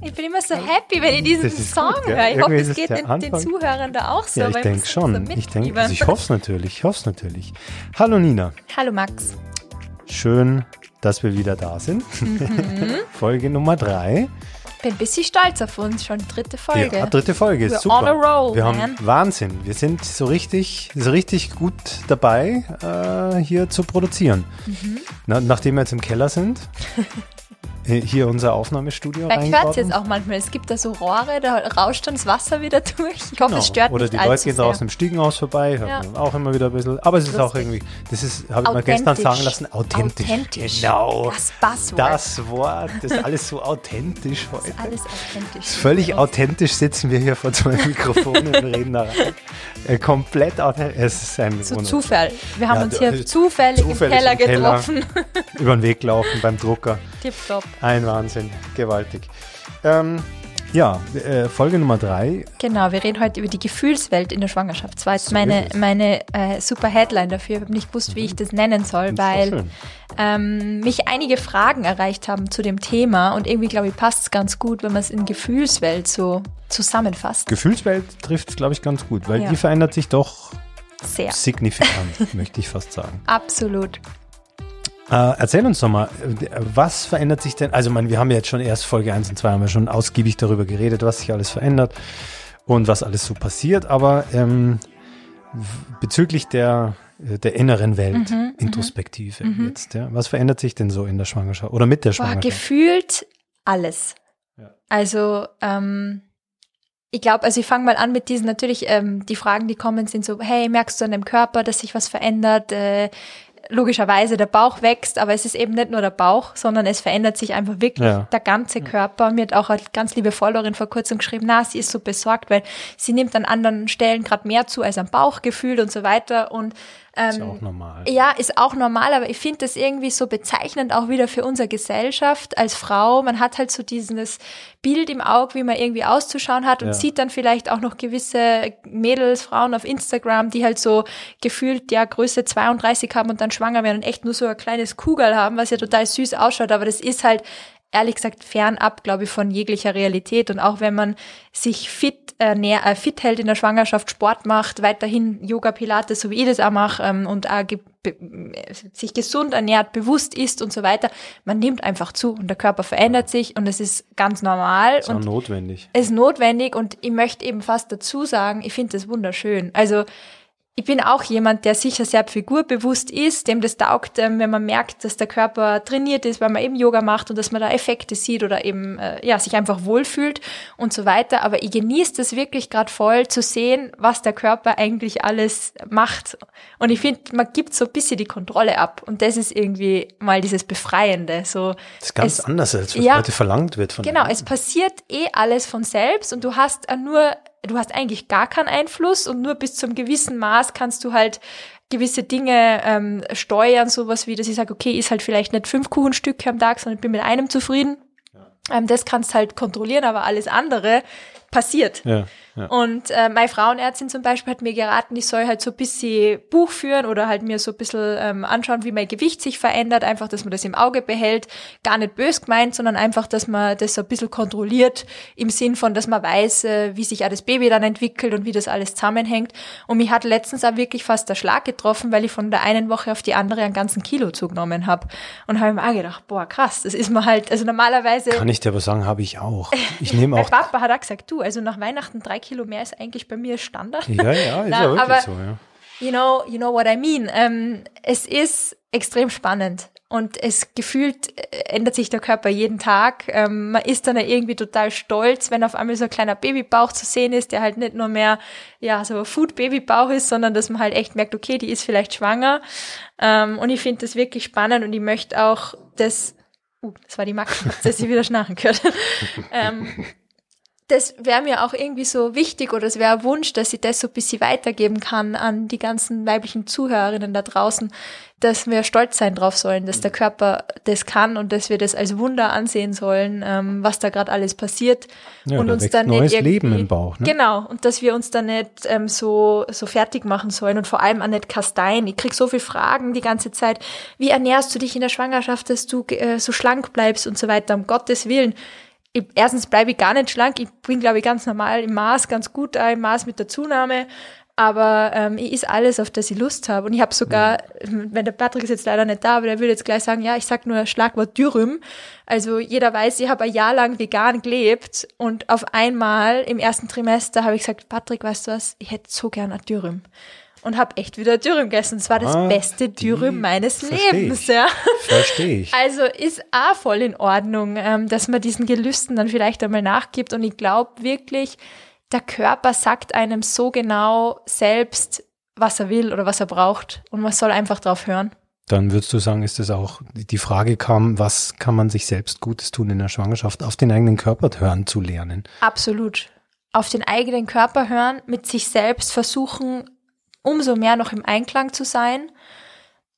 Ich bin immer so happy, wenn ich diesen Song gut, höre. Ich hoffe, es geht den, den Zuhörern da auch so. Ja, ich denke schon. so ich denke, also ich hoffe es natürlich. Ich hoffe es natürlich. Hallo Nina. Hallo Max. Schön, dass wir wieder da sind. Mhm. Folge Nummer drei. Bin ein bisschen stolz auf uns, schon die dritte Folge. Ja, dritte Folge. We're super. on a roll, wir man. haben Wahnsinn. Wir sind so richtig, so richtig gut dabei, äh, hier zu produzieren. Mhm. Na, nachdem wir jetzt im Keller sind, hier unser Aufnahmestudio Vielleicht hört es reingebaut jetzt auch manchmal. Es gibt da so Rohre, da rauscht dann das Wasser wieder durch. Ich hoffe, es stört Genau. Oder nicht die allzu Leute gehen sehr. draußen im Stiegenhaus vorbei, hört Ja. man auch immer wieder ein bisschen. Aber es ist auch Lustig. irgendwie, das ist, habe ich mir gestern sagen lassen, authentisch. Authentisch. Genau. Das Buzzword. Das Wort, das ist alles so authentisch heute. Alles authentisch. Völlig authentisch sitzen wir hier vor zwei Mikrofonen und reden da rein. Äh, komplett authentisch. Es ist ein So. Zufall. Wir haben Ja, uns hier äh, zufällig, im zufällig Keller im Keller. getroffen. über den Weg laufen beim Drucker. Tipptopp. Ein Wahnsinn, gewaltig. Ähm, ja, äh, Folge Nummer drei. Genau, wir reden heute über die Gefühlswelt in der Schwangerschaft. Das war jetzt So meine, meine äh, super Headline dafür. Ich habe nicht gewusst, wie ich das nennen soll, doch weil ähm, mich einige Fragen erreicht haben zu dem Thema und irgendwie, glaube ich, passt es ganz gut, wenn man es in Gefühlswelt so zusammenfasst. Gefühlswelt trifft es, glaube ich, ganz gut, weil Ja. die verändert sich doch Sehr. signifikant, möchte ich fast sagen. Absolut. Äh, erzähl uns doch mal, was verändert sich denn? Also, man, wir haben ja jetzt schon erst Folge 1 und 2 haben wir schon ausgiebig darüber geredet, was sich alles verändert und was alles so passiert, aber ähm, bezüglich der, äh, der inneren Welt, Mhm, Introspektive jetzt, ja, was verändert sich denn so in der Schwangerschaft oder mit der Boah, Schwangerschaft? gefühlt alles. Ja. Also, ähm, ich glaube, also ich fange mal an mit diesen, natürlich, ähm, die Fragen, die kommen, sind so, hey, merkst du an dem Körper, dass sich was verändert? Äh, logischerweise, der Bauch wächst, aber es ist eben nicht nur der Bauch, sondern es verändert sich einfach wirklich Ja. der ganze Körper. Mir hat auch eine ganz liebe Followerin vor kurzem geschrieben, na, sie ist so besorgt, weil sie nimmt an anderen Stellen gerade mehr zu als am Bauchgefühl und so weiter und ähm, ja auch normal. ja, ist auch normal, aber ich finde das irgendwie so bezeichnend auch wieder für unsere Gesellschaft als Frau. Man hat halt so dieses Bild im Auge, wie man irgendwie auszuschauen hat und Ja. sieht dann vielleicht auch noch gewisse Mädels, Frauen auf Instagram, die halt so gefühlt ja Größe 32 haben und dann schwanger werden und echt nur so ein kleines Kugel haben, was ja total süß ausschaut, aber das ist halt ehrlich gesagt fernab, glaube ich, von jeglicher Realität. Und auch wenn man sich fit, äh, näher, äh, fit hält in der Schwangerschaft, Sport macht, weiterhin Yoga, Pilates, so wie ich das auch mache, ähm, und auch ge sich gesund ernährt, bewusst isst und so weiter, man nimmt einfach zu und der Körper verändert sich und es ist ganz normal. Ist auch und notwendig. es ist notwendig und ich möchte eben fast dazu sagen, ich finde das wunderschön. Also ich bin auch jemand, der sicher sehr figurbewusst ist, dem das taugt, ähm, wenn man merkt, dass der Körper trainiert ist, weil man eben Yoga macht und dass man da Effekte sieht oder eben äh, ja sich einfach wohlfühlt und so weiter. Aber ich genieße das wirklich gerade voll zu sehen, was der Körper eigentlich alles macht. Und ich finde, man gibt so ein bisschen die Kontrolle ab und das ist irgendwie mal dieses Befreiende. So Das ist ganz es- anders, als was ja. heute verlangt wird von Genau, einem. es passiert eh alles von selbst und du hast äh, nur, du hast eigentlich gar keinen Einfluss und nur bis zum gewissen Maß kannst du halt gewisse Dinge ähm, steuern, sowas wie, dass ich sage, okay, ist halt vielleicht nicht fünf Kuchenstücke am Tag, sondern ich bin mit einem zufrieden. Ähm, das kannst halt kontrollieren, aber alles andere passiert. Ja, ja. Und äh, meine Frauenärztin zum Beispiel hat mir geraten, ich soll halt so ein bisschen Buch führen oder halt mir so ein bisschen ähm, anschauen, wie mein Gewicht sich verändert, einfach, dass man das im Auge behält. Gar nicht bös gemeint, sondern einfach, dass man das so ein bisschen kontrolliert im Sinn von, dass man weiß, äh, wie sich auch das Baby dann entwickelt und wie das alles zusammenhängt. Und mich hat letztens auch wirklich fast der Schlag getroffen, weil ich von der einen Woche auf die andere einen ganzen Kilo zugenommen habe. Und habe mir auch gedacht, boah, krass, das ist mir halt, also normalerweise... Kann ich dir aber sagen, habe ich auch. Ich nehme Mein auch. Papa hat auch gesagt, du, also nach Weihnachten drei Kilo mehr ist eigentlich bei mir Standard. Ja, ja, ist Na, ja wirklich aber- so, ja. You know, you know what I mean. Ähm, es ist extrem spannend und es gefühlt äh, ändert sich der Körper jeden Tag. Ähm, man ist dann irgendwie total stolz, wenn auf einmal so ein kleiner Babybauch zu sehen ist, der halt nicht nur mehr ja so ein Food-Babybauch ist, sondern dass man halt echt merkt, okay, die ist vielleicht schwanger. Ähm, und ich finde das wirklich spannend und ich möchte auch das. Uh, das war die Max, dass sie wieder schnarchen gehört. ähm, das wäre mir auch irgendwie so wichtig oder es wäre ein Wunsch, dass ich das so ein bisschen weitergeben kann an die ganzen weiblichen Zuhörerinnen da draußen, dass wir stolz sein drauf sollen, dass der mhm. Körper das kann und dass wir das als Wunder ansehen sollen, ähm, was da gerade alles passiert ja, und da uns dann neues nicht Leben im Bauch. Ne? Genau und dass wir uns dann nicht ähm, so so fertig machen sollen und vor allem auch nicht kasteien. Ich krieg so viele Fragen die ganze Zeit. Wie ernährst du dich in der Schwangerschaft, dass du äh, so schlank bleibst und so weiter? Um Gottes willen ich, erstens bleibe ich gar nicht schlank. Ich bin, glaube ich, ganz normal im Maß, ganz gut da im Maß mit der Zunahme. Aber ähm, ich is alles, auf das ich Lust habe. Und ich habe sogar, mhm. wenn der Patrick ist jetzt leider nicht da, aber der würde jetzt gleich sagen, ja, ich sag nur Schlagwort Dürüm. Also jeder weiß, ich habe ein Jahr lang vegan gelebt und auf einmal im ersten Trimester habe ich gesagt, Patrick, weißt du was, ich hätte so gern ein Dürüm und habe echt wieder Dürüm gegessen. Es war das ah, beste Dürüm meines Lebens. Ich. Ja. Verstehe ich. Also ist auch voll in Ordnung, ähm, dass man diesen Gelüsten dann vielleicht einmal nachgibt. Und ich glaube wirklich, der Körper sagt einem so genau selbst, was er will oder was er braucht. Und man soll einfach drauf hören. Dann würdest du sagen, ist das auch, die Frage kam, was kann man sich selbst Gutes tun in der Schwangerschaft, auf den eigenen Körper hören zu lernen? Absolut. Auf den eigenen Körper hören, mit sich selbst versuchen, umso mehr noch im Einklang zu sein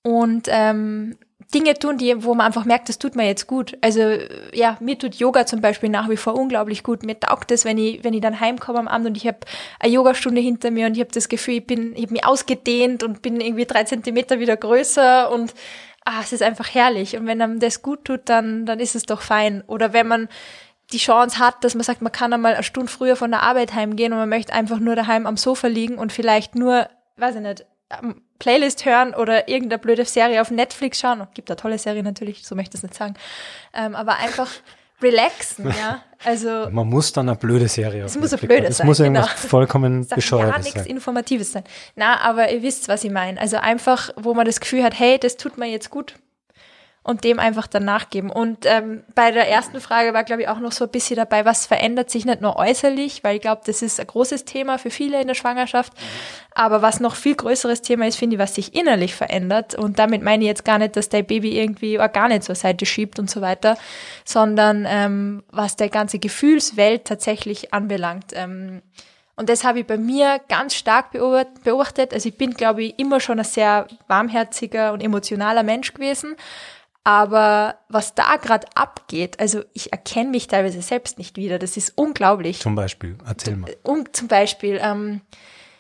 und ähm, Dinge tun, die, wo man einfach merkt, das tut mir jetzt gut. Also ja, mir tut Yoga zum Beispiel nach wie vor unglaublich gut. Mir taugt es, wenn ich, wenn ich dann heimkomme am Abend und ich habe eine Yogastunde hinter mir und ich habe das Gefühl, ich bin, ich habe mich ausgedehnt und bin irgendwie drei Zentimeter wieder größer und ah, es ist einfach herrlich. Und wenn einem das gut tut, dann, dann ist es doch fein. Oder wenn man die Chance hat, dass man sagt, man kann einmal eine Stunde früher von der Arbeit heimgehen und man möchte einfach nur daheim am Sofa liegen und vielleicht nur weiß ich nicht, Playlist hören oder irgendeine blöde Serie auf Netflix schauen. Gibt da tolle Serie natürlich, so möchte ich es nicht sagen. Ähm, aber einfach relaxen, ja. Also man muss dann eine blöde Serie. Es muss eine blöde Es sein. muss irgendwas genau. vollkommen bescheuertes ja, nichts Informatives sein. Na, aber ihr wisst, was ich meine. Also einfach, wo man das Gefühl hat, hey, das tut mir jetzt gut, und dem einfach dann nachgeben. Und ähm, bei der ersten Frage war, glaube ich, auch noch so ein bisschen dabei, was verändert sich nicht nur äußerlich, weil ich glaube, das ist ein großes Thema für viele in der Schwangerschaft. Aber was noch viel größeres Thema ist, finde ich, was sich innerlich verändert. Und damit meine ich jetzt gar nicht, dass dein Baby irgendwie Organe zur Seite schiebt und so weiter, sondern ähm, was der ganze Gefühlswelt tatsächlich anbelangt. Ähm, und das habe ich bei mir ganz stark beobachtet. Also ich bin, glaube ich, immer schon ein sehr warmherziger und emotionaler Mensch gewesen. Aber was da gerade abgeht, also ich erkenne mich teilweise selbst nicht wieder. Das ist unglaublich. Zum Beispiel, erzähl mal. Um, zum Beispiel, ähm,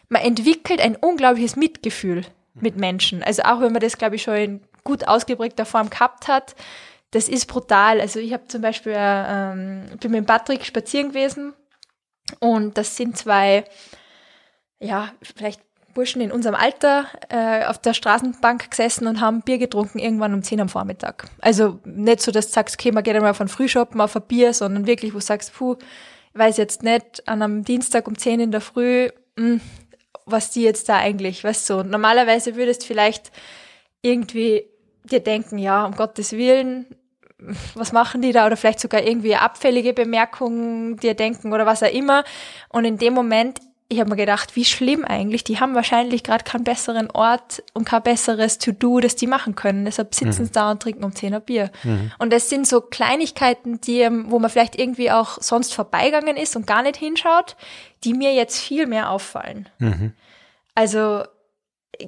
man entwickelt ein unglaubliches Mitgefühl mit Menschen. Also auch wenn man das, glaube ich, schon in gut ausgeprägter Form gehabt hat, das ist brutal. Also ich habe zum Beispiel, äh, ähm, bin mit Patrick spazieren gewesen und das sind zwei, ja, vielleicht Burschen in unserem Alter äh, auf der Straßenbank gesessen und haben Bier getrunken irgendwann um 10 am Vormittag. Also nicht so, dass du sagst, okay, man geht einmal von Frühshoppen auf ein Bier, sondern wirklich, wo du sagst, puh, ich weiß jetzt nicht, an einem Dienstag um 10 in der Früh, mh, hm, was die jetzt da eigentlich, weißt du, normalerweise würdest vielleicht irgendwie dir denken, ja, um Gottes Willen, was machen die da? Oder vielleicht sogar irgendwie abfällige Bemerkungen dir denken oder was auch immer. Und in dem Moment ich habe mir gedacht, wie schlimm eigentlich. Die haben wahrscheinlich gerade keinen besseren Ort und kein besseres To-Do, das die machen können. Deshalb sitzen mhm. sie da und trinken um 10 Bier. Mhm. Und das sind so Kleinigkeiten, die, ähm, wo man vielleicht irgendwie auch sonst vorbeigegangen ist und gar nicht hinschaut, die mir jetzt viel mehr auffallen. Mhm. Also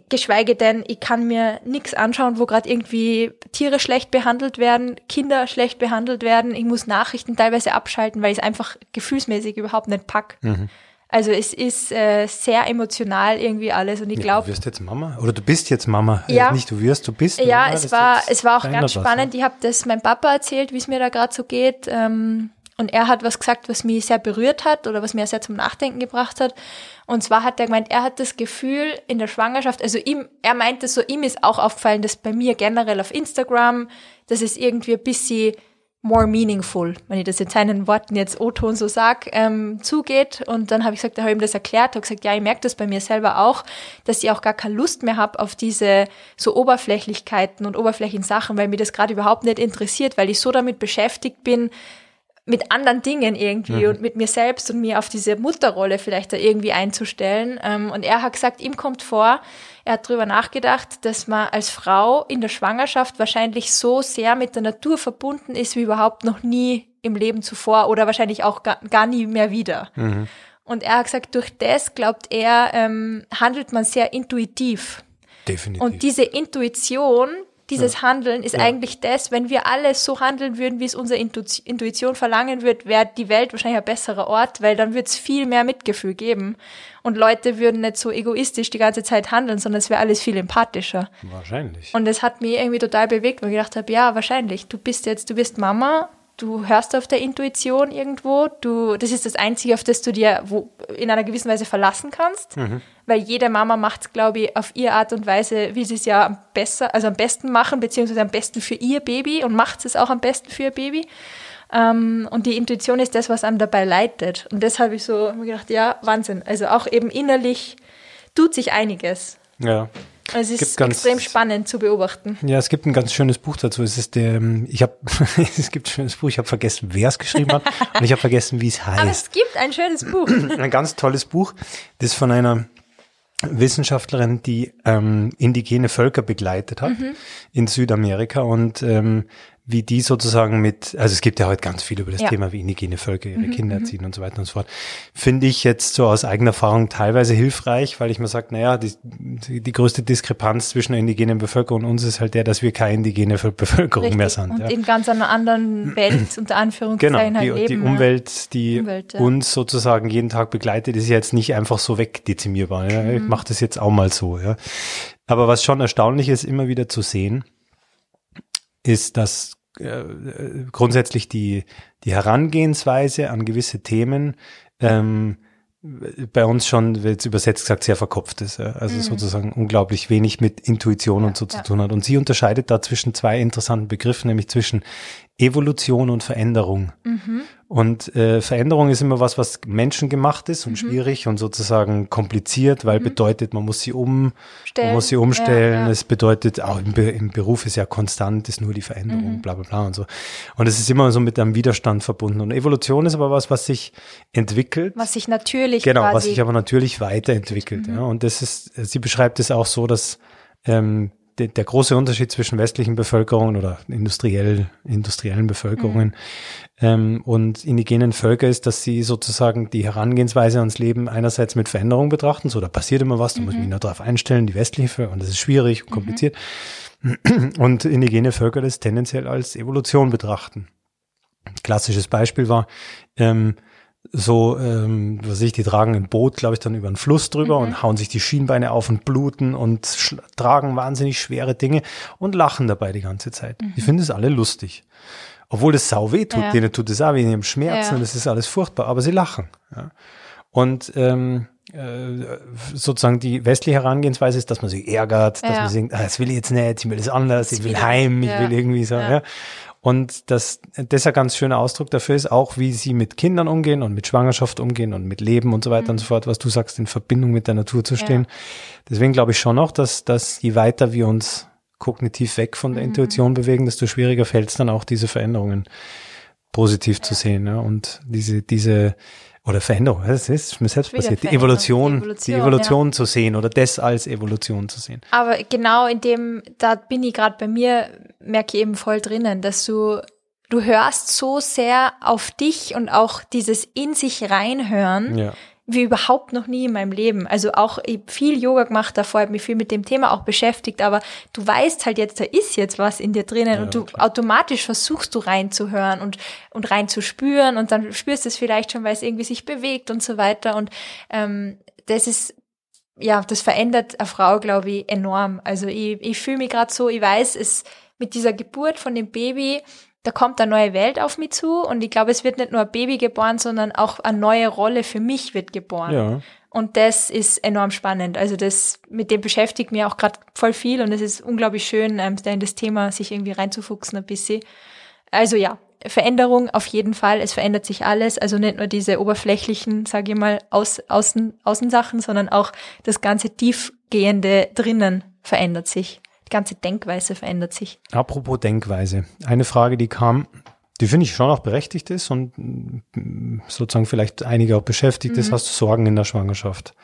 geschweige denn, ich kann mir nichts anschauen, wo gerade irgendwie Tiere schlecht behandelt werden, Kinder schlecht behandelt werden. Ich muss Nachrichten teilweise abschalten, weil ich es einfach gefühlsmäßig überhaupt nicht pack. Mhm. Also es ist äh, sehr emotional irgendwie alles und ich glaube. Ja, du wirst jetzt Mama oder du bist jetzt Mama. Äh, ja. Nicht du wirst, du bist. Ja, Mama. es war es war auch ganz spannend. Was, ja? Ich habe das meinem Papa erzählt, wie es mir da gerade so geht. Ähm, und er hat was gesagt, was mich sehr berührt hat oder was mir sehr zum Nachdenken gebracht hat. Und zwar hat er gemeint, er hat das Gefühl in der Schwangerschaft, also ihm, er meinte so, ihm ist auch aufgefallen, dass bei mir generell auf Instagram, dass es irgendwie ein bisschen more meaningful, wenn ich das in seinen Worten jetzt O-Ton so sag, ähm, zugeht. Und dann habe ich gesagt, da habe ich ihm das erklärt, habe gesagt, ja, ich merke das bei mir selber auch, dass ich auch gar keine Lust mehr habe auf diese so Oberflächlichkeiten und oberflächlichen Sachen, weil mir das gerade überhaupt nicht interessiert, weil ich so damit beschäftigt bin, mit anderen Dingen irgendwie mhm. und mit mir selbst und mir auf diese Mutterrolle vielleicht da irgendwie einzustellen. Ähm, und er hat gesagt, ihm kommt vor, er hat drüber nachgedacht, dass man als Frau in der Schwangerschaft wahrscheinlich so sehr mit der Natur verbunden ist wie überhaupt noch nie im Leben zuvor oder wahrscheinlich auch gar, gar nie mehr wieder. Mhm. Und er hat gesagt, durch das, glaubt er, ähm, handelt man sehr intuitiv. Definitiv. Und diese Intuition, dieses Handeln ist Ja. eigentlich das, wenn wir alle so handeln würden, wie es unsere Intu Intuition verlangen wird, wäre die Welt wahrscheinlich ein besserer Ort, weil dann wird es viel mehr Mitgefühl geben. Und Leute würden nicht so egoistisch die ganze Zeit handeln, sondern es wäre alles viel empathischer. Wahrscheinlich. Und das hat mich irgendwie total bewegt, weil ich gedacht habe, ja, wahrscheinlich. Du bist jetzt, du bist Mama, du hörst auf der Intuition irgendwo, du, das ist das Einzige, auf das du dir wo, in einer gewissen Weise verlassen kannst. Weil jede Mama macht es, glaube ich, auf ihre Art und Weise, wie sie es ja am besser, also am besten machen, beziehungsweise am besten für ihr Baby und macht es auch am besten für ihr Baby. Ähm, und die Intuition ist das, was einem dabei leitet. Und das habe ich so gedacht, ja, Wahnsinn. Also auch eben innerlich tut sich einiges. ja. Also es Gibt ist ganz- extrem spannend zu beobachten. Ja, es gibt ein ganz schönes Buch dazu. Es ist der, ähm, ich habe, es gibt ein schönes Buch. Ich habe vergessen, wer es geschrieben hat, und ich habe vergessen, wie es Aber heißt. es gibt ein schönes Buch. Ein ganz tolles Buch. Das ist von einer Wissenschaftlerin, die ähm, indigene Völker begleitet hat in Südamerika und ähm, wie die sozusagen mit, also es gibt ja heute ganz viel über das Ja. Thema, wie indigene Völker ihre Kinder erziehen und so weiter und so fort. Finde ich jetzt so aus eigener Erfahrung teilweise hilfreich, weil ich mir sage, naja, die, die, größte Diskrepanz zwischen der indigenen Bevölkerung und uns ist halt der, dass wir keine indigene Bevölkerung mehr sind. Und ja. in ganz einer anderen Welt, unter Anführungszeichen, Genau, die, halt leben. die. Umwelt, die Umwelt, ja. uns sozusagen jeden Tag begleitet, ist jetzt nicht einfach so wegdezimierbar. Ja. Mhm. Ich mache das jetzt auch mal so. Ja. Aber was schon erstaunlich ist, immer wieder zu sehen, ist, dass äh, grundsätzlich die, die Herangehensweise an gewisse Themen ähm, bei uns schon, wird übersetzt gesagt, sehr verkopft ist. Ja. Also sozusagen unglaublich wenig mit Intuition und so zu Mhm. ja. tun hat. Und sie unterscheidet da zwischen zwei interessanten Begriffen, nämlich zwischen Evolution und Veränderung. Mhm. Und äh, Veränderung ist immer was, was menschengemacht ist und Mhm. schwierig und sozusagen kompliziert, weil bedeutet, man muss sie um, man muss sie umstellen. Ja, ja. Es bedeutet, auch im, Be im Beruf ist ja konstant, ist nur die Veränderung, Mhm. bla bla bla und so. Und es ist immer so mit einem Widerstand verbunden. Und Evolution ist aber was, was sich entwickelt. Was sich natürlich Genau, Mhm. was sich aber natürlich weiterentwickelt. Ja. Und das ist, sie beschreibt es auch so, dass ähm, der, der große Unterschied zwischen westlichen Bevölkerungen oder industriell, industriellen Bevölkerungen ähm, und indigenen Völkern ist, dass sie sozusagen die Herangehensweise ans Leben einerseits mit Veränderung betrachten, so da passiert immer was, da muss ich mich nur darauf einstellen, die westliche Völker, und das ist schwierig und kompliziert. Und indigene Völker das tendenziell als Evolution betrachten. Klassisches Beispiel war, ähm, so, ähm, was weiß ich, die tragen ein Boot, glaube ich, dann über einen Fluss drüber und hauen sich die Schienbeine auf und bluten und tragen wahnsinnig schwere Dinge und lachen dabei die ganze Zeit. Die finden es alle lustig. Obwohl das sau weh tut, Ja. denen tut es auch weh, die haben Schmerzen Ja. und das ist alles furchtbar, aber sie lachen. Ja. Und ähm, äh, sozusagen die westliche Herangehensweise ist, dass man sich ärgert, dass man singt, ah, das will ich jetzt nicht, ich will das anders, ich will heim, ich will irgendwie so. Ja. Ja. Und das, das ist ein ganz schöner Ausdruck dafür ist auch, wie sie mit Kindern umgehen und mit Schwangerschaft umgehen und mit Leben und so weiter und so fort, was du sagst, in Verbindung mit der Natur zu stehen. Deswegen glaube ich schon noch, dass, dass je weiter wir uns kognitiv weg von der Intuition bewegen, desto schwieriger fällt es dann auch, diese Veränderungen positiv zu sehen. Ja? Und diese, diese, oder Veränderung, das ist mir selbst passiert, die Evolution, die die Evolution, Evolution zu sehen oder das als Evolution zu sehen. Aber genau in dem, da bin ich gerade bei mir, merke ich eben voll drinnen, dass du, du hörst so sehr auf dich und auch dieses in sich reinhören, Ja. Wie überhaupt noch nie in meinem Leben. Also auch ich viel Yoga gemacht davor, habe mich viel mit dem Thema auch beschäftigt, aber du weißt halt jetzt, da ist jetzt was in dir drinnen und du automatisch versuchst du reinzuhören und, und reinzuspüren und dann spürst du es vielleicht schon, weil es irgendwie sich bewegt und so weiter und ähm, das ist ja, das verändert eine Frau, glaube ich, enorm. Also ich, ich fühle mich gerade so, ich weiß, es mit dieser Geburt von dem Baby, da kommt eine neue Welt auf mich zu und ich glaube, es wird nicht nur ein Baby geboren, sondern auch eine neue Rolle für mich wird geboren. Ja. Und das ist enorm spannend. Also das, mit dem beschäftigt mich auch gerade voll viel und es ist unglaublich schön, ähm, da in das Thema sich irgendwie reinzufuchsen ein bisschen. Also ja, Veränderung auf jeden Fall. Es verändert sich alles. Also nicht nur diese oberflächlichen, sage ich mal, Aus, Außen, Außensachen, sondern auch das ganze Tiefgehende drinnen verändert sich. Die ganze Denkweise verändert sich. Apropos Denkweise. Eine Frage, die kam, die finde ich schon auch berechtigt ist und mm, sozusagen vielleicht einige auch beschäftigt Mhm. ist. Hast du Sorgen in der Schwangerschaft?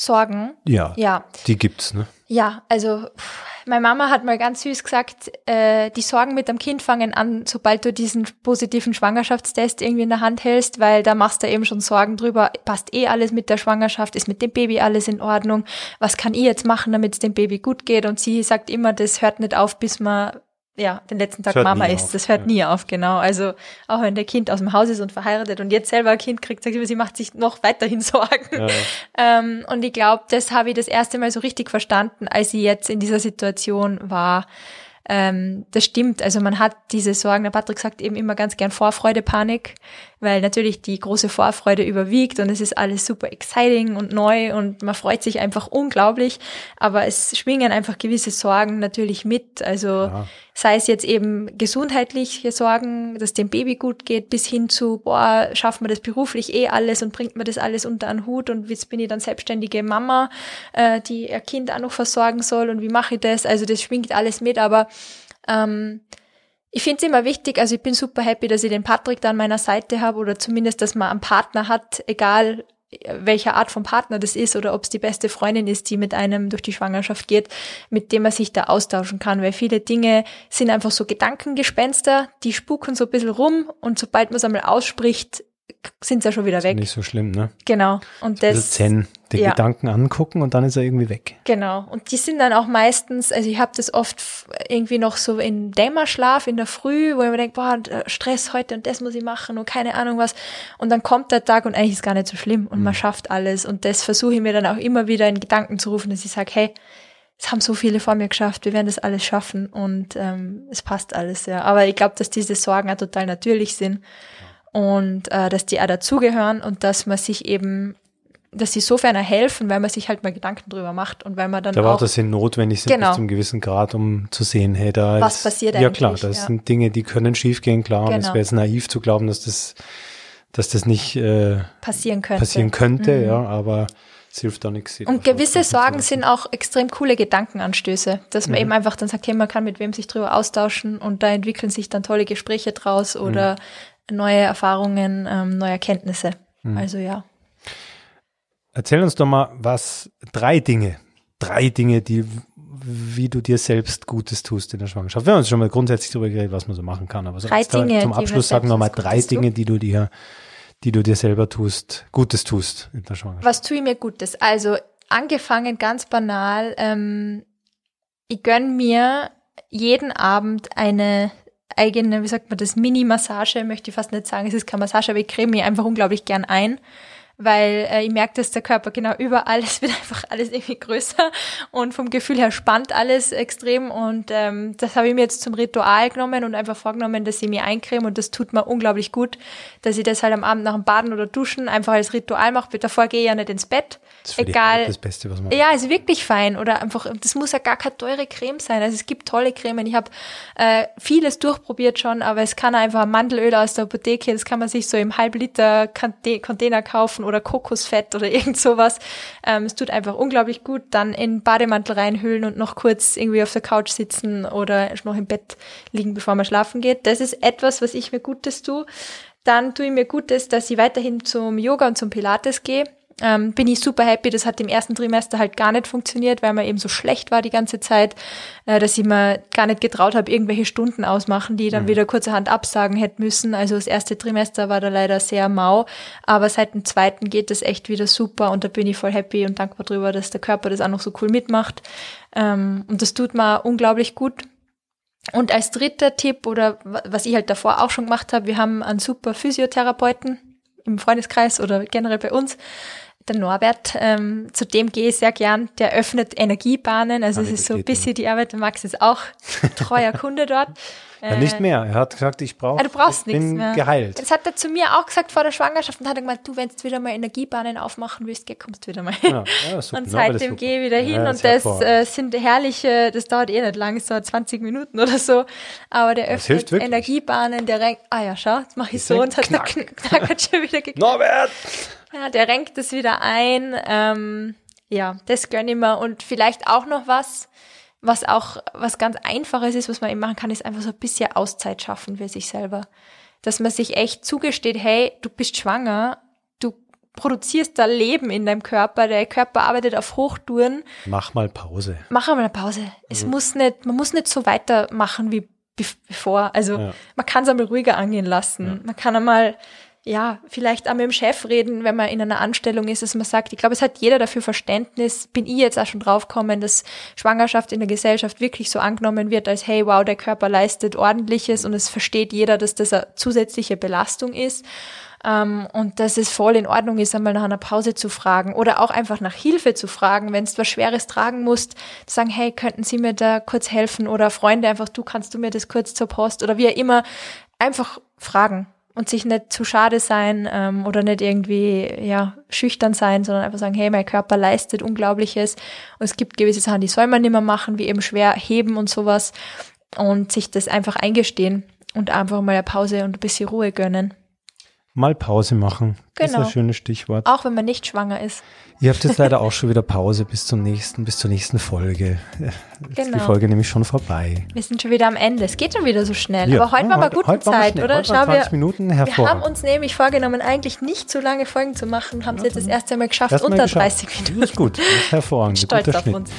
Sorgen. Ja. Ja, Die gibt's, ne? Ja, also pff, Meine Mama hat mal ganz süß gesagt, äh, die Sorgen mit dem Kind fangen an, sobald du diesen positiven Schwangerschaftstest irgendwie in der Hand hältst, weil da machst du eben schon Sorgen drüber, passt eh alles mit der Schwangerschaft, ist mit dem Baby alles in Ordnung, was kann ich jetzt machen, damit es dem Baby gut geht? Und sie sagt immer, das hört nicht auf, bis man ja, den letzten Tag Mama ist. Auf, das hört ja. nie auf, genau. Also auch wenn der Kind aus dem Haus ist und verheiratet und jetzt selber ein Kind kriegt, sagt sie, sie macht sich noch weiterhin Sorgen. Ja. Ähm, und ich glaube, das habe ich das erste Mal so richtig verstanden, als sie jetzt in dieser Situation war. Ähm, das stimmt. Also man hat diese Sorgen, der Patrick sagt eben immer ganz gern Vorfreude, Panik, weil natürlich die große Vorfreude überwiegt und es ist alles super exciting und neu und man freut sich einfach unglaublich, aber es schwingen einfach gewisse Sorgen natürlich mit. Also ja. Sei es jetzt eben gesundheitliche Sorgen, dass dem Baby gut geht, bis hin zu, boah, schafft man das beruflich eh alles und bringt man das alles unter einen Hut und jetzt bin ich dann selbstständige Mama, äh, die ihr Kind auch noch versorgen soll und wie mache ich das? Also das schwingt alles mit, aber ähm, ich finde es immer wichtig, also ich bin super happy, dass ich den Patrick da an meiner Seite habe oder zumindest, dass man einen Partner hat, egal welcher Art von Partner das ist oder ob es die beste Freundin ist, die mit einem durch die Schwangerschaft geht, mit dem man sich da austauschen kann, weil viele Dinge sind einfach so Gedankengespenster, die spuken so ein bisschen rum und sobald man es einmal ausspricht, sind sie ja schon wieder weg. Nicht so schlimm, ne? Genau. Und das, das Zen, den ja. Gedanken angucken und dann ist er irgendwie weg. Genau. Und die sind dann auch meistens, also ich habe das oft irgendwie noch so in Dämmerschlaf in der Früh, wo ich mir denke, boah, Stress heute und das muss ich machen und keine Ahnung was. Und dann kommt der Tag und eigentlich ist gar nicht so schlimm und mhm. man schafft alles. Und das versuche ich mir dann auch immer wieder in Gedanken zu rufen, dass ich sage, hey, es haben so viele vor mir geschafft, wir werden das alles schaffen und ähm, es passt alles, ja. Aber ich glaube, dass diese Sorgen auch total natürlich sind und äh, dass die auch dazugehören und dass man sich eben, dass sie sofern helfen, weil man sich halt mal Gedanken drüber macht und weil man dann da war das sind notwendig sind genau. bis zum gewissen Grad, um zu sehen, hey, da was ist, passiert ja klar, das ja. sind Dinge, die können schiefgehen, klar, genau. und es genau. wäre jetzt naiv zu glauben, dass das, dass das nicht äh, passieren könnte, passieren könnte, mhm. ja, aber es hilft auch nichts. Und gewisse Sorgen sind auch extrem coole Gedankenanstöße, dass man mhm. eben einfach dann sagt, hey, man kann mit wem sich drüber austauschen und da entwickeln sich dann tolle Gespräche draus oder mhm neue Erfahrungen, ähm, neue Erkenntnisse. Mhm. Also ja. Erzähl uns doch mal, was drei Dinge, drei Dinge, die, wie du dir selbst Gutes tust in der Schwangerschaft. Wir haben uns schon mal grundsätzlich darüber geredet, was man so machen kann. Aber so drei Dinge, zum Abschluss sagen wir mal drei Dinge, die du dir, die du dir selber tust, Gutes tust in der Schwangerschaft. Was tue ich mir Gutes? Also angefangen ganz banal, ähm, ich gönn mir jeden Abend eine eigene, wie sagt man das, Mini-Massage, möchte ich fast nicht sagen, es ist keine Massage, aber ich creme mich einfach unglaublich gern ein weil äh, ich merke, dass der Körper genau überall, es wird einfach alles irgendwie größer und vom Gefühl her spannt alles extrem und ähm, das habe ich mir jetzt zum Ritual genommen und einfach vorgenommen, dass ich mir eincreme und das tut mir unglaublich gut, dass ich das halt am Abend nach dem Baden oder Duschen einfach als Ritual mache. Davor gehe ich ja nicht ins Bett. Das ist Egal. Das Beste, was man Ja, ist wirklich fein oder einfach, das muss ja gar keine teure Creme sein. Also es gibt tolle Cremen. Ich habe äh, vieles durchprobiert schon, aber es kann einfach Mandelöl aus der Apotheke, das kann man sich so im Halbliter Container kaufen oder Kokosfett oder irgend sowas. Ähm, es tut einfach unglaublich gut. Dann in Bademantel reinhüllen und noch kurz irgendwie auf der Couch sitzen oder noch im Bett liegen, bevor man schlafen geht. Das ist etwas, was ich mir Gutes tue. Dann tue ich mir Gutes, dass ich weiterhin zum Yoga und zum Pilates gehe ähm, bin ich super happy. Das hat im ersten Trimester halt gar nicht funktioniert, weil man eben so schlecht war die ganze Zeit, äh, dass ich mir gar nicht getraut habe, irgendwelche Stunden ausmachen, die dann mhm. wieder kurzerhand absagen hätte müssen. Also das erste Trimester war da leider sehr mau, aber seit dem zweiten geht das echt wieder super und da bin ich voll happy und dankbar drüber, dass der Körper das auch noch so cool mitmacht. Ähm, und das tut mir unglaublich gut. Und als dritter Tipp oder was ich halt davor auch schon gemacht habe, wir haben einen super Physiotherapeuten im Freundeskreis oder generell bei uns, der Norbert, ähm, zu dem gehe ich sehr gern, der öffnet Energiebahnen, also es ist so ein bisschen die Arbeit, der Max ist auch treuer Kunde dort. Ja, nicht äh, mehr. Er hat gesagt, ich brauche, ah, du brauchst ich bin mehr. geheilt. Das hat er zu mir auch gesagt vor der Schwangerschaft und hat er gemeint, du, wenn du wieder mal Energiebahnen aufmachen willst, geh, kommst wieder mal. Ja, ja, super, und seitdem gehe ich wieder hin und das äh, sind herrliche, das dauert eh nicht lang, es dauert 20 Minuten oder so, aber der öffnet Energiebahnen, der renkt, ah ja, schau, jetzt mache ich so und hat der Knack schon wieder geknackt. Norbert! Ja, der renkt das wieder ein. Ähm, ja, das gönne ich mir. Und vielleicht auch noch was, was auch was ganz Einfaches ist, was man eben machen kann, ist einfach so ein bisschen Auszeit schaffen für sich selber. Dass man sich echt zugesteht, hey, du bist schwanger, du produzierst da Leben in deinem Körper, der Körper arbeitet auf Hochtouren. Mach mal Pause. Mach mal eine Pause. Es mhm. muss nicht, man muss nicht so weitermachen wie bevor. Also ja. man kann es einmal ruhiger angehen lassen. Ja. Man kann einmal ja, vielleicht auch mit dem Chef reden, wenn man in einer Anstellung ist, dass man sagt, ich glaube, es hat jeder dafür Verständnis, bin ich jetzt auch schon draufgekommen, dass Schwangerschaft in der Gesellschaft wirklich so angenommen wird, als hey, wow, der Körper leistet ordentliches und es versteht jeder, dass das eine zusätzliche Belastung ist. Um, ähm, und dass es voll in Ordnung ist, einmal nach einer Pause zu fragen oder auch einfach nach Hilfe zu fragen, wenn du was Schweres tragen musst, zu sagen, hey, könnten Sie mir da kurz helfen oder Freunde einfach, du kannst du mir das kurz zur Post oder wie auch immer, einfach fragen und sich nicht zu schade sein ähm, oder nicht irgendwie ja schüchtern sein, sondern einfach sagen, hey, mein Körper leistet Unglaubliches und es gibt gewisse Sachen, die soll man nicht mehr machen, wie eben schwer heben und sowas und sich das einfach eingestehen und einfach mal eine Pause und ein bisschen Ruhe gönnen. Mal Pause machen. Genau. Das ist ein genau. schönes Stichwort. Auch wenn man nicht schwanger ist. Ihr habt jetzt leider auch schon wieder Pause bis zum nächsten, bis zur nächsten Folge. Jetzt genau. ist die Folge nämlich schon vorbei. Wir sind schon wieder am Ende. Es geht schon wieder so schnell. Ja, Aber heute ja, waren wir gute heute Zeit, wir oder? Schau, wir, Minuten wir haben uns nämlich vorgenommen, eigentlich nicht so lange Folgen zu machen. Haben es jetzt das erste Mal geschafft, Erst unter geschafft. 30 Minuten. Das ist gut. Das ist hervorragend. Stolz auf Schnitt. uns.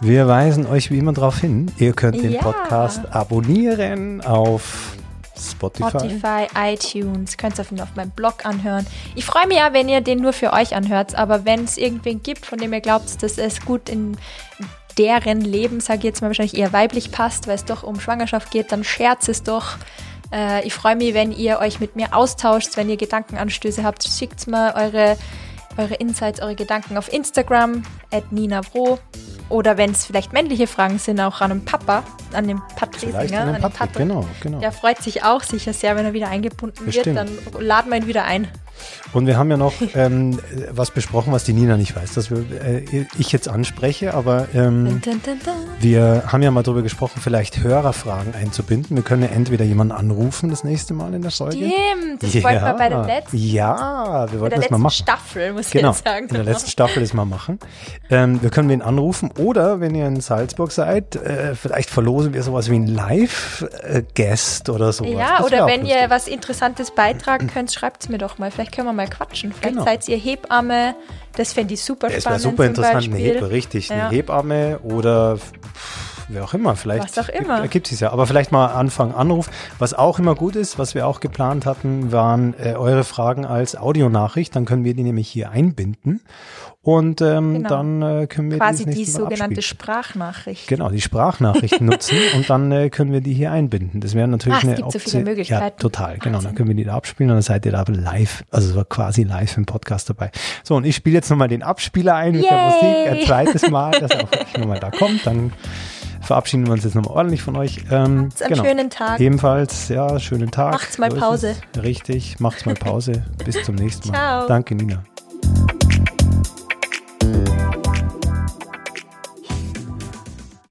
Wir weisen euch wie immer darauf hin, ihr könnt den ja. Podcast abonnieren auf Spotify. Spotify, iTunes, könnt ihr auf, auf meinem Blog anhören. Ich freue mich ja, wenn ihr den nur für euch anhört, aber wenn es irgendwen gibt, von dem ihr glaubt, dass es gut in deren Leben, sage ich jetzt mal, wahrscheinlich eher weiblich passt, weil es doch um Schwangerschaft geht, dann scherzt es doch. Äh, ich freue mich, wenn ihr euch mit mir austauscht, wenn ihr Gedankenanstöße habt, schickt mir eure, eure Insights, eure Gedanken auf Instagram, at Nina Bro. Oder wenn es vielleicht männliche Fragen sind, auch an den Papa, an den Patricinger, an den Patrick, Patrick. Genau, genau. Der freut sich auch sicher sehr, wenn er wieder eingebunden Bestimmt. wird. Dann laden wir ihn wieder ein. Und wir haben ja noch ähm, was besprochen, was die Nina nicht weiß, dass wir, äh, ich jetzt anspreche, aber ähm, wir haben ja mal darüber gesprochen, vielleicht Hörerfragen einzubinden. Wir können ja entweder jemanden anrufen das nächste Mal in der Folge. Stimmt, das ja. wollten wir bei der letzten. Ja, wir wollten das mal machen. Staffel, muss genau, ich jetzt sagen. In der letzten Staffel das mal machen. Ähm, wir können wen anrufen oder wenn ihr in Salzburg seid, äh, vielleicht verlosen wir sowas wie ein Live-Guest oder sowas. Ja, das oder wenn lustig. ihr was Interessantes beitragen könnt, schreibt es mir doch mal. Vielleicht können wir mal quatschen. Vielleicht genau. seid ihr Hebamme. Das fände ich super spannend. Das wäre super interessant, eine Hebamme, richtig. Ja. Eine Hebamme oder wer auch immer, vielleicht was auch immer. ergibt sich ja. Aber vielleicht mal Anfang Anruf. Was auch immer gut ist, was wir auch geplant hatten, waren äh, eure Fragen als Audionachricht. Dann können wir die nämlich hier einbinden und ähm, genau. dann äh, können wir quasi die, die sogenannte Sprachnachricht. Genau, die Sprachnachricht nutzen und dann äh, können wir die hier einbinden. Das wäre natürlich ah, eine es gibt Option. so viele Möglichkeiten. Ja, total, genau. Dann können wir die da abspielen und dann seid ihr da live, also so quasi live im Podcast dabei. So, und ich spiele jetzt nochmal den Abspieler ein mit Yay. der Musik, ein zweites Mal, dass er auch wirklich nochmal da kommt. Dann verabschieden wir uns jetzt nochmal ordentlich von euch. Ähm, Habt genau. einen schönen Tag. Ebenfalls, ja, schönen Tag. Macht's mal Pause. Richtig, macht's mal Pause. Bis zum nächsten Mal. Ciao. Danke, Nina.